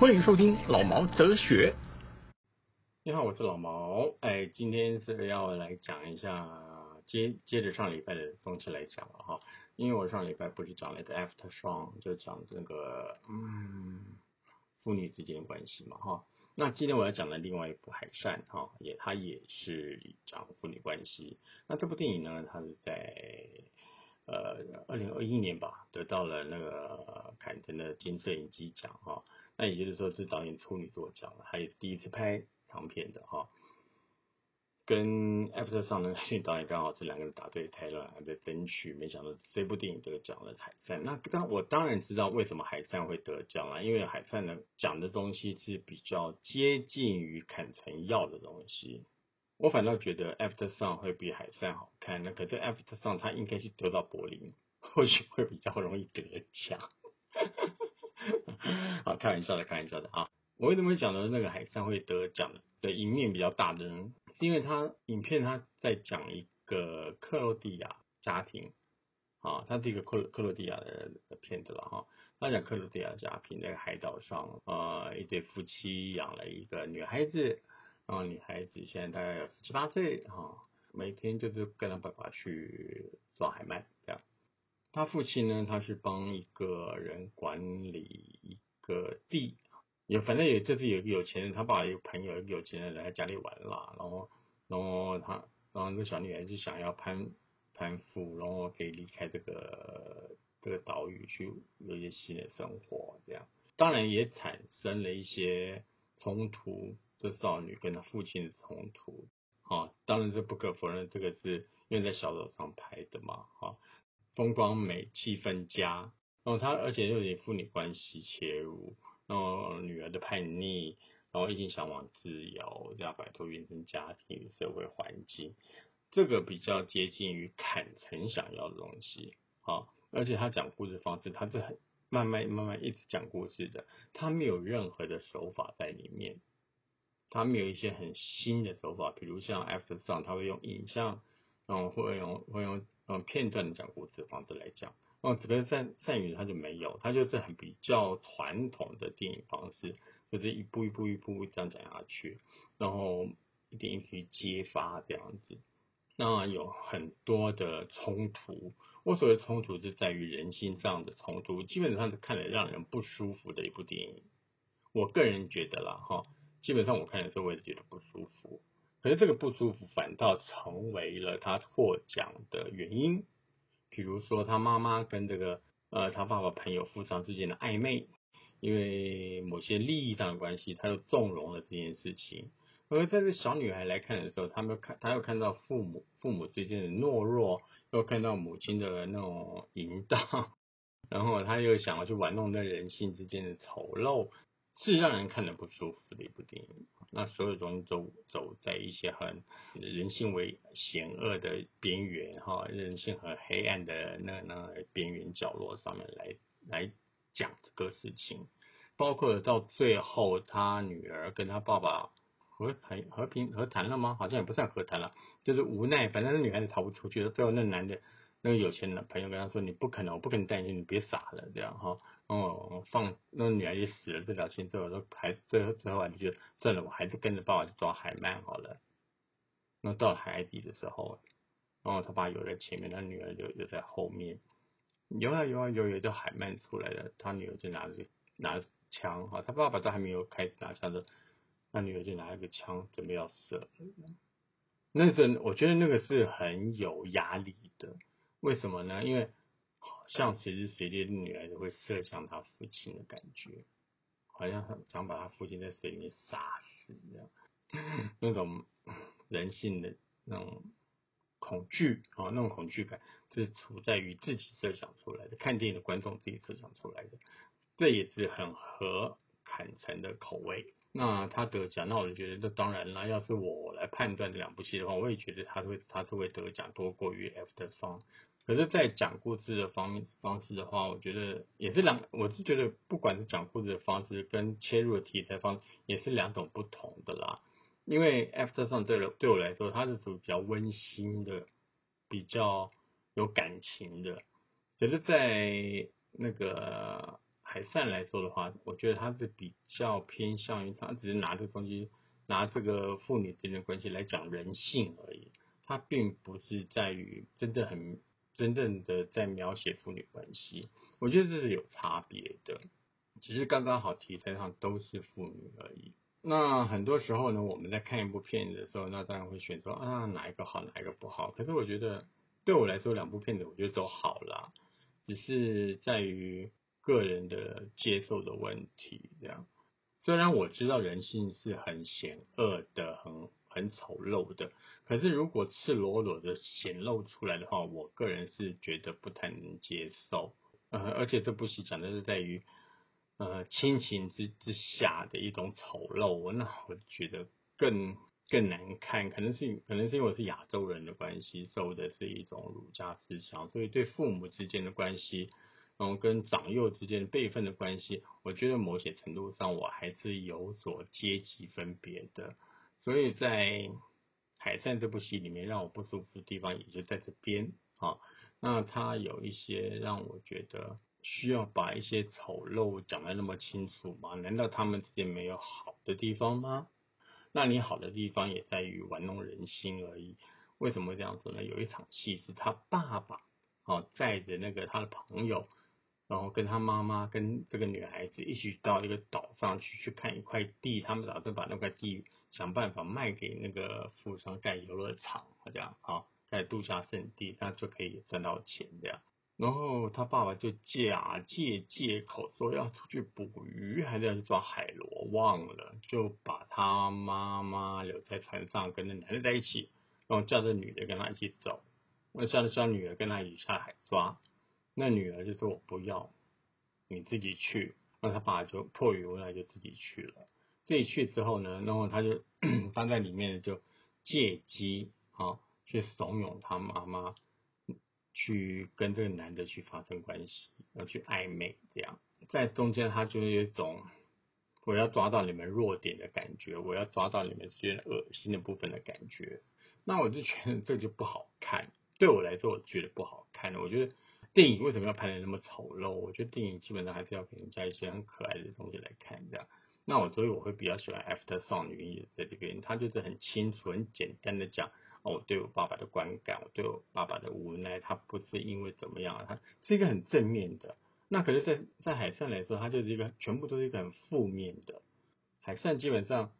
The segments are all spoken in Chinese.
欢迎收听老毛哲学。你好，我是老毛。哎，今天是要来讲一下，接接着上礼拜的东西来讲了哈。因为我上礼拜不是讲了一个 after song，就讲这个嗯父女之间的关系嘛哈。那今天我要讲的另外一部《海善》哈，也它也是讲父女关系。那这部电影呢，它是在呃二零二一年吧，得到了那个坎城的金摄影机奖哈。那也就是说，是导演处女座奖了，他也是第一次拍长片的哈。跟 After 上的那导演刚好是两个人打对台了，还在争取，没想到这部电影得奖了海善。那当我当然知道为什么海善会得奖了，因为海善呢讲的东西是比较接近于坎城要的东西。我反倒觉得 After 上会比海善好看，那可是 After 上他应该是得到柏林，或许会比较容易得奖。好，开玩笑的，开玩笑的啊！我为什么会讲的那个海上会得奖的的赢面比较大的呢？是因为他影片他在讲一个克罗地亚家庭啊，他是一个克克罗地亚的片子了哈。他讲克罗地亚家庭在海岛上，呃，一对夫妻养了一个女孩子，然后女孩子现在大概有十七八岁哈，每天就是跟他爸爸去抓海鳗这样。他父亲呢，他是帮一个人管理一个地，有反正也就是有一个有钱人，他爸爸有朋友，一个有钱人来家里玩啦，然后然后他然后那小女孩就想要攀攀附，然后可以离开这个这个岛屿去有一些新的生活，这样当然也产生了一些冲突，这少女跟她父亲的冲突，啊，当然这不可否认，这个是因为在小岛上拍的嘛，哈。风光美，气氛佳，然后他而且又以父女关系切入，哦女儿的叛逆，然后一心向往自由，要摆脱原生家庭社会环境，这个比较接近于坦诚想要的东西，好，而且他讲故事方式，他是很慢慢慢慢一直讲故事的，他没有任何的手法在里面，他没有一些很新的手法，比如像 After Sun，他会用影像，然后会用会用。嗯片段的讲故事的方式来讲，哦，这个善善宇他就没有，他就是很比较传统的电影方式，就是一步一步一步这样讲下去，然后一点一滴揭发这样子，那有很多的冲突。我所谓冲突是在于人心上的冲突，基本上是看了让人不舒服的一部电影。我个人觉得啦，哈，基本上我看的时候我也觉得不舒服。可是这个不舒服反倒成为了他获奖的原因，比如说他妈妈跟这个呃他爸爸朋友富商之间的暧昧，因为某些利益上的关系，他又纵容了这件事情。而在这小女孩来看的时候，他们看，她又看到父母父母之间的懦弱，又看到母亲的那种淫荡，然后她又想要去玩弄那人性之间的丑陋。是让人看得不舒服的一部电影。那所有东西都走在一些很人性为险恶的边缘，哈，人性很黑暗的那那边缘角落上面来来讲这个事情。包括到最后，他女儿跟他爸爸和谈和平和谈了吗？好像也不算和谈了，就是无奈，反正那女孩子逃不出去。最后那男的。那个有钱的朋友跟他说：“你不可能，我不跟你担心，你别傻了，这样哈。”哦，放那个女儿也死了这条心之后，都还最后最后还是觉得算了，我还是跟着爸爸去抓海鳗好了。那到海底的时候，然后他爸游在前面，他女儿就游在后面，游啊游啊游，游到海鳗出来了，他女儿就拿着拿着枪哈，他爸爸都还没有开始拿枪的，那女儿就拿了个枪准备要射。那时候我觉得那个是很有压力的。为什么呢？因为好像随时随地的女儿都会射向他父亲的感觉，好像想把他父亲在水里面杀死一样，那种人性的那种恐惧啊，那种恐惧感是处在于自己设想出来的，看电影的观众自己设想出来的，这也是很合坎城的口味那他得奖，那我就觉得这当然啦。要是我来判断这两部戏的话，我也觉得他会他是会得奖多过于 After Song。可是，在讲故事的方方式的话，我觉得也是两，我是觉得不管是讲故事的方式跟切入的题材方，也是两种不同的啦。因为 After Song 对了对我来说，它是属于比较温馨的，比较有感情的。可是，在那个海善来说的话，我觉得他是比较偏向于他只是拿这个东西，拿这个父女之间的关系来讲人性而已，他并不是在于真的很。真正的在描写父女关系，我觉得这是有差别的，只是刚刚好题材上都是父女而已。那很多时候呢，我们在看一部片子的时候，那当然会选择啊哪一个好，哪一个不好。可是我觉得对我来说，两部片子我觉得都好啦，只是在于个人的接受的问题。这样，虽然我知道人性是很险恶的，很。很丑陋的，可是如果赤裸裸的显露出来的话，我个人是觉得不太能接受。呃，而且这部戏讲的是在于呃亲情之之下的一种丑陋，那我觉得更更难看。可能是可能是因为我是亚洲人的关系，受的是一种儒家思想，所以对父母之间的关系，然后跟长幼之间辈分的关系，我觉得某些程度上我还是有所阶级分别的。所以在《海战》这部戏里面，让我不舒服的地方也就在这边啊。那他有一些让我觉得需要把一些丑陋讲得那么清楚吗？难道他们之间没有好的地方吗？那你好的地方也在于玩弄人心而已。为什么这样说呢？有一场戏是他爸爸啊载着那个他的朋友。然后跟他妈妈跟这个女孩子一起到一个岛上去去看一块地，他们打算把那块地想办法卖给那个富商盖游乐场，这样啊，盖度假胜地，那就可以赚到钱这样。然后他爸爸就假借借口说要出去捕鱼，还是要去抓海螺，忘了，就把他妈妈留在船上跟那男的在一起，然后叫这女的跟他一起走，那叫叫女儿跟他一起下海抓。那女儿就说：“我不要，你自己去。”那他爸就迫于无奈就自己去了。自己去之后呢，然后他就 他在里面就借机啊去怂恿他妈妈去跟这个男的去发生关系，要去暧昧这样。在中间他就有一种我要抓到你们弱点的感觉，我要抓到你们觉得恶心的部分的感觉。那我就觉得这就不好看，对我来说我觉得不好看，我觉得。电影为什么要拍的那么丑陋？我觉得电影基本上还是要给人家一些很可爱的东西来看，这样。那我所以我会比较喜欢 After Song 的原因在这边，他就是很清楚、很简单的讲，哦，我对我爸爸的观感，我对我爸爸的无奈，他不是因为怎么样，他是一个很正面的。那可是，在在海上来说，他就是一个全部都是一个很负面的。海上基本上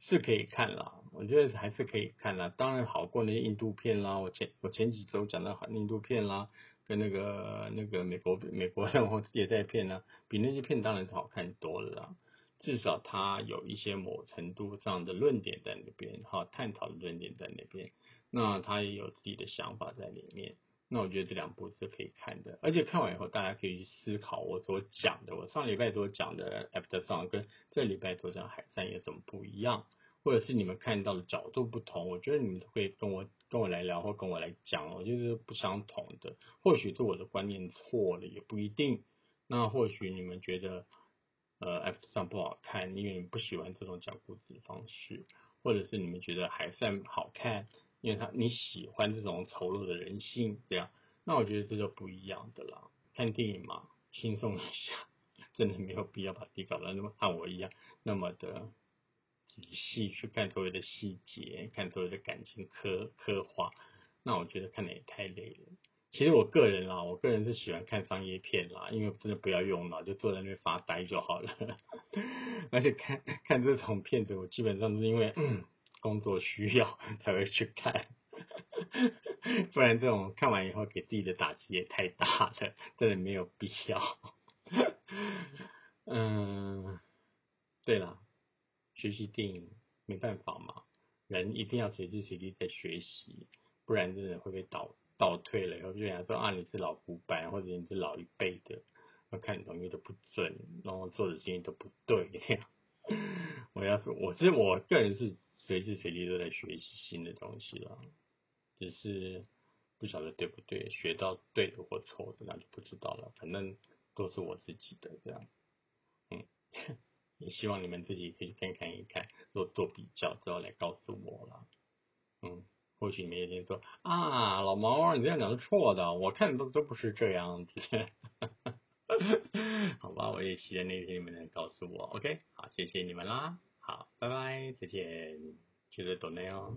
是可以看啦，我觉得还是可以看啦。当然好过那些印度片啦，我前我前几周讲的印度片啦。跟那个那个美国美国然后也在片呢，比那些片当然是好看多了啦。至少它有一些某程度上的论点在那边，哈，探讨的论点在那边。那他也有自己的想法在里面。那我觉得这两部是可以看的，而且看完以后大家可以去思考我所讲的，我上礼拜所讲的 After Song 跟这礼拜所讲海战有什么不一样。或者是你们看到的角度不同，我觉得你们会跟我跟我来聊或跟我来讲，我觉得不相同的。或许是我的观念错了，也不一定。那或许你们觉得呃 F 上不好看，因为你不喜欢这种讲故事的方式，或者是你们觉得还算好看，因为他你喜欢这种丑陋的人性这样。那我觉得这就不一样的啦。看电影嘛，轻松一下，真的没有必要把自己搞得那么像我一样那么的。仔细去看所有的细节，看所有的感情刻刻画，那我觉得看的也太累了。其实我个人啦，我个人是喜欢看商业片啦，因为真的不要用脑，就坐在那边发呆就好了。而且看看这种片子，我基本上是因为工作需要才会去看，不然这种看完以后给自己的打击也太大了，真的没有必要。嗯，对了。学习电影没办法嘛，人一定要随时随地在学习，不然真的会被倒倒退了。然后就想说啊，你是老古板，或者你是老一辈的，我看你东西都不准，然后做的事情都不对，我 我要说，我是我个人是随时随地都在学习新的东西了，只是不晓得对不对，学到对的或错的那就不知道了，反正都是我自己的这样，嗯，也希望你们自己可以看看一看，做做比较之后来告诉我了，嗯。或许你们一天说啊，老毛，你这样讲是错的，我看都都不是这样子。好吧，我也期待那天你们能告诉我。OK，好，谢谢你们啦，好，拜拜，再见，记得懂内哦。